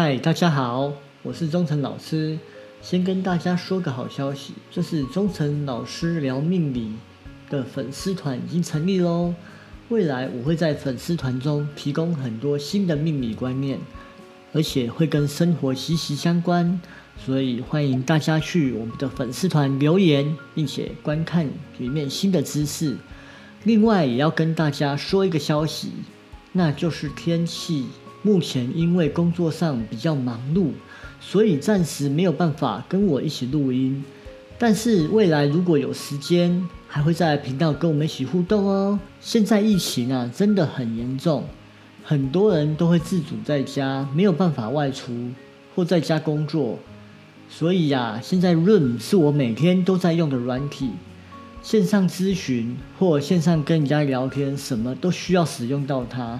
嗨，大家好，我是忠诚老师。先跟大家说个好消息，就是忠诚老师聊命理的粉丝团已经成立喽。未来我会在粉丝团中提供很多新的命理观念，而且会跟生活息息相关，所以欢迎大家去我们的粉丝团留言，并且观看里面新的知识。另外，也要跟大家说一个消息，那就是天气。目前因为工作上比较忙碌，所以暂时没有办法跟我一起录音。但是未来如果有时间，还会在频道跟我们一起互动哦。现在疫情啊真的很严重，很多人都会自主在家，没有办法外出或在家工作。所以呀，现在 Room 是我每天都在用的软体，线上咨询或线上跟人家聊天，什么都需要使用到它。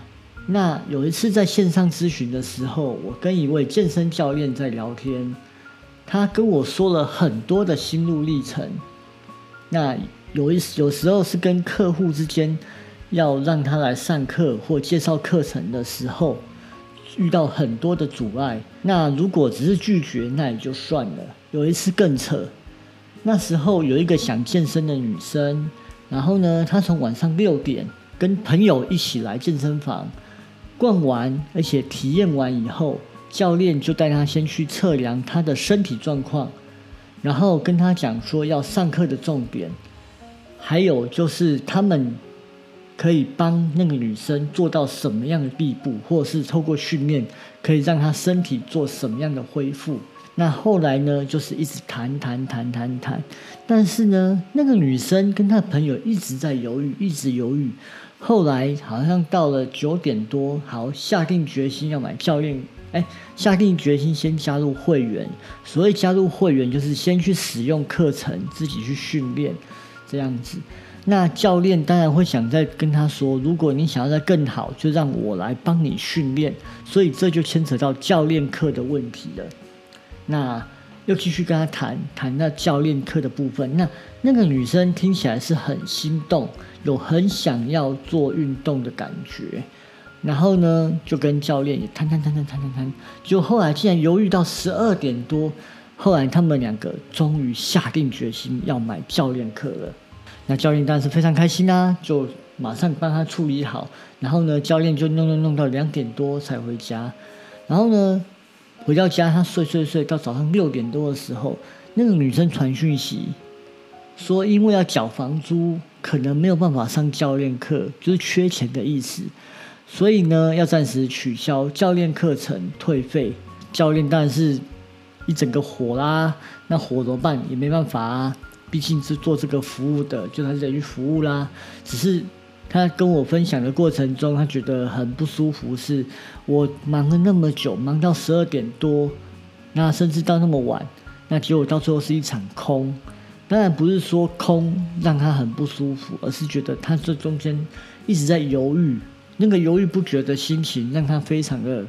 那有一次在线上咨询的时候，我跟一位健身教练在聊天，他跟我说了很多的心路历程。那有一有时候是跟客户之间要让他来上课或介绍课程的时候，遇到很多的阻碍。那如果只是拒绝，那也就算了。有一次更扯，那时候有一个想健身的女生，然后呢，她从晚上六点跟朋友一起来健身房。逛完，而且体验完以后，教练就带他先去测量他的身体状况，然后跟他讲说要上课的重点，还有就是他们可以帮那个女生做到什么样的地步，或是透过训练可以让她身体做什么样的恢复。那后来呢，就是一直谈谈谈谈谈，但是呢，那个女生跟她朋友一直在犹豫，一直犹豫。后来好像到了九点多，好下定决心要买教练，哎，下定决心先加入会员。所谓加入会员，就是先去使用课程，自己去训练这样子。那教练当然会想再跟他说，如果你想要再更好，就让我来帮你训练。所以这就牵扯到教练课的问题了。那。又继续跟他谈谈那教练课的部分，那那个女生听起来是很心动，有很想要做运动的感觉，然后呢就跟教练也谈谈谈谈谈谈谈，就后来竟然犹豫到十二点多，后来他们两个终于下定决心要买教练课了。那教练当然是非常开心啦，就马上帮他处理好，然后呢教练就弄弄弄到两点多才回家，然后呢。回到家，他睡睡睡到早上六点多的时候，那个女生传讯息说，因为要缴房租，可能没有办法上教练课，就是缺钱的意思，所以呢，要暂时取消教练课程，退费。教练当然是一整个火啦，那火怎么办？也没办法啊，毕竟是做这个服务的，就还是得去服务啦，只是。他跟我分享的过程中，他觉得很不舒服，是我忙了那么久，忙到十二点多，那甚至到那么晚，那结果到最后是一场空。当然不是说空让他很不舒服，而是觉得他这中间一直在犹豫，那个犹豫不决的心情让他非常的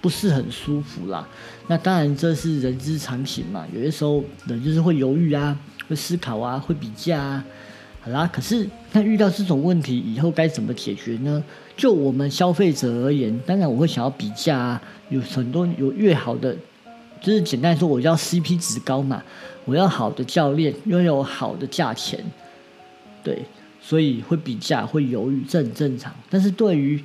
不是很舒服啦。那当然这是人之常情嘛，有些时候人就是会犹豫啊，会思考啊，会比价啊。好啦，可是那遇到这种问题以后该怎么解决呢？就我们消费者而言，当然我会想要比价啊，有很多有越好的，就是简单说，我要 CP 值高嘛，我要好的教练，拥有好的价钱，对，所以会比价，会犹豫，这很正常。但是对于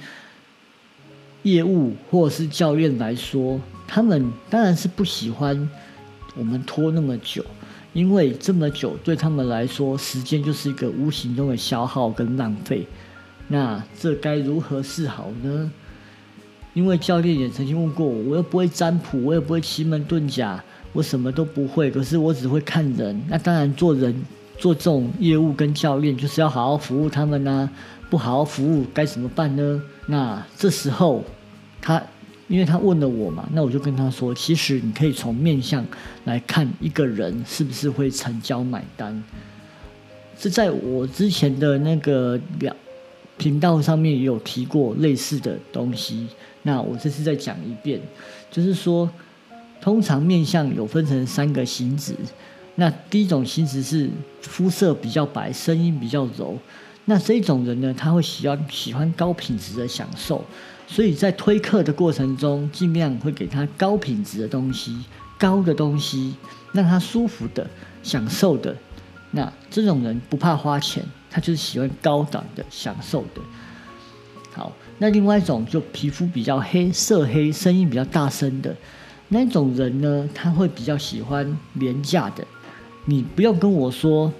业务或者是教练来说，他们当然是不喜欢我们拖那么久。因为这么久对他们来说，时间就是一个无形中的消耗跟浪费。那这该如何是好呢？因为教练也曾经问过我，我又不会占卜，我也不会奇门遁甲，我什么都不会。可是我只会看人。那当然，做人做这种业务跟教练，就是要好好服务他们呐。不好好服务该怎么办呢？那这时候他。因为他问了我嘛，那我就跟他说，其实你可以从面相来看一个人是不是会成交买单。这在我之前的那个表频道上面也有提过类似的东西。那我这次再讲一遍，就是说，通常面相有分成三个形质。那第一种形质是肤色比较白，声音比较柔。那这种人呢，他会喜欢喜欢高品质的享受，所以在推客的过程中，尽量会给他高品质的东西，高的东西，让他舒服的、享受的。那这种人不怕花钱，他就是喜欢高档的、享受的。好，那另外一种就皮肤比较黑、色黑、声音比较大声的那种人呢，他会比较喜欢廉价的。你不用跟我说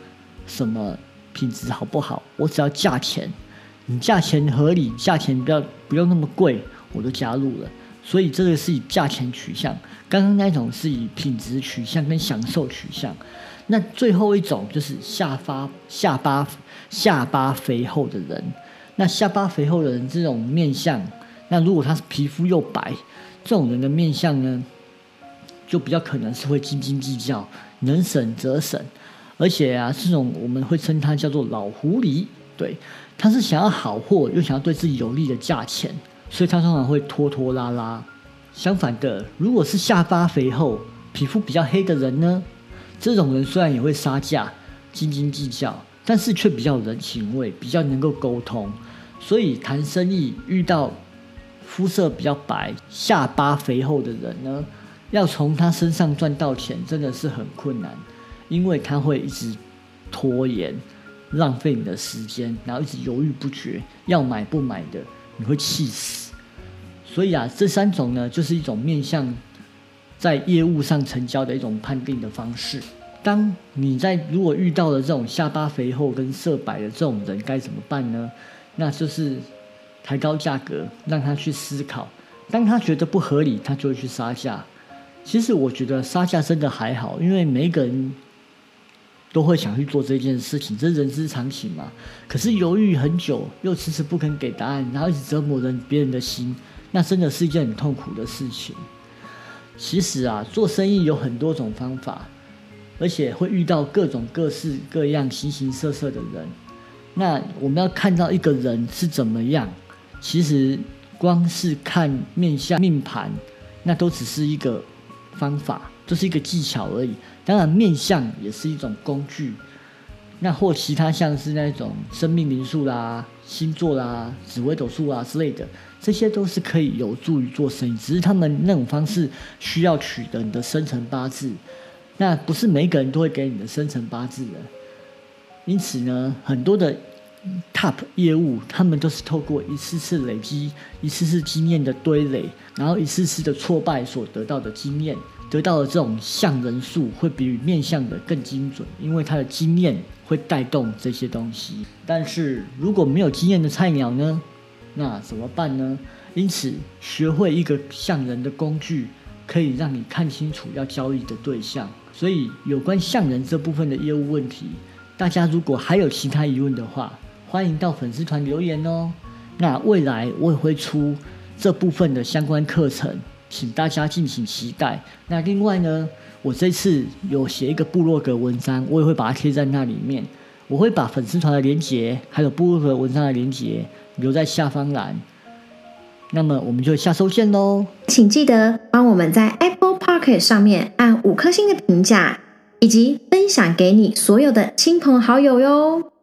什么。品质好不好？我只要价钱，你价钱合理，价钱不要不用那么贵，我都加入了。所以这个是以价钱取向，刚刚那种是以品质取向跟享受取向。那最后一种就是下巴下巴下巴肥厚的人。那下巴肥厚的人这种面相，那如果他是皮肤又白，这种人的面相呢，就比较可能是会斤斤计较，能省则省。而且啊，这种我们会称它叫做老狐狸，对，他是想要好货又想要对自己有利的价钱，所以他通常会拖拖拉拉。相反的，如果是下巴肥厚、皮肤比较黑的人呢，这种人虽然也会杀价、斤斤计较，但是却比较人情味，比较能够沟通。所以谈生意遇到肤色比较白、下巴肥厚的人呢，要从他身上赚到钱，真的是很困难。因为他会一直拖延，浪费你的时间，然后一直犹豫不决，要买不买的，你会气死。所以啊，这三种呢，就是一种面向在业务上成交的一种判定的方式。当你在如果遇到了这种下巴肥厚跟色白的这种人，该怎么办呢？那就是抬高价格，让他去思考。当他觉得不合理，他就会去杀价。其实我觉得杀价真的还好，因为每个人。都会想去做这件事情，这是人之常情嘛。可是犹豫很久，又迟迟不肯给答案，然后一直折磨人别人的心，那真的是一件很痛苦的事情。其实啊，做生意有很多种方法，而且会遇到各种各式各样、形形色色的人。那我们要看到一个人是怎么样，其实光是看面相、命盘，那都只是一个方法，这是一个技巧而已。当然，面相也是一种工具，那或其他像是那种生命灵数啦、星座啦、紫微斗数啊之类的，这些都是可以有助于做生意，只是他们那种方式需要取得你的生辰八字，那不是每个人都会给你的生辰八字的。因此呢，很多的 top 业务，他们都是透过一次次累积、一次次经验的堆垒，然后一次次的挫败所得到的经验。得到的这种相人数会比面相的更精准，因为他的经验会带动这些东西。但是如果没有经验的菜鸟呢？那怎么办呢？因此，学会一个相人的工具，可以让你看清楚要交易的对象。所以，有关相人这部分的业务问题，大家如果还有其他疑问的话，欢迎到粉丝团留言哦。那未来我也会出这部分的相关课程。请大家敬请期待。那另外呢，我这次有写一个部落格文章，我也会把它贴在那里面。我会把粉丝团的连接，还有部落格文章的连接留在下方栏。那么我们就下周见喽！请记得帮我们在 Apple Park 上面按五颗星的评价，以及分享给你所有的亲朋好友哟。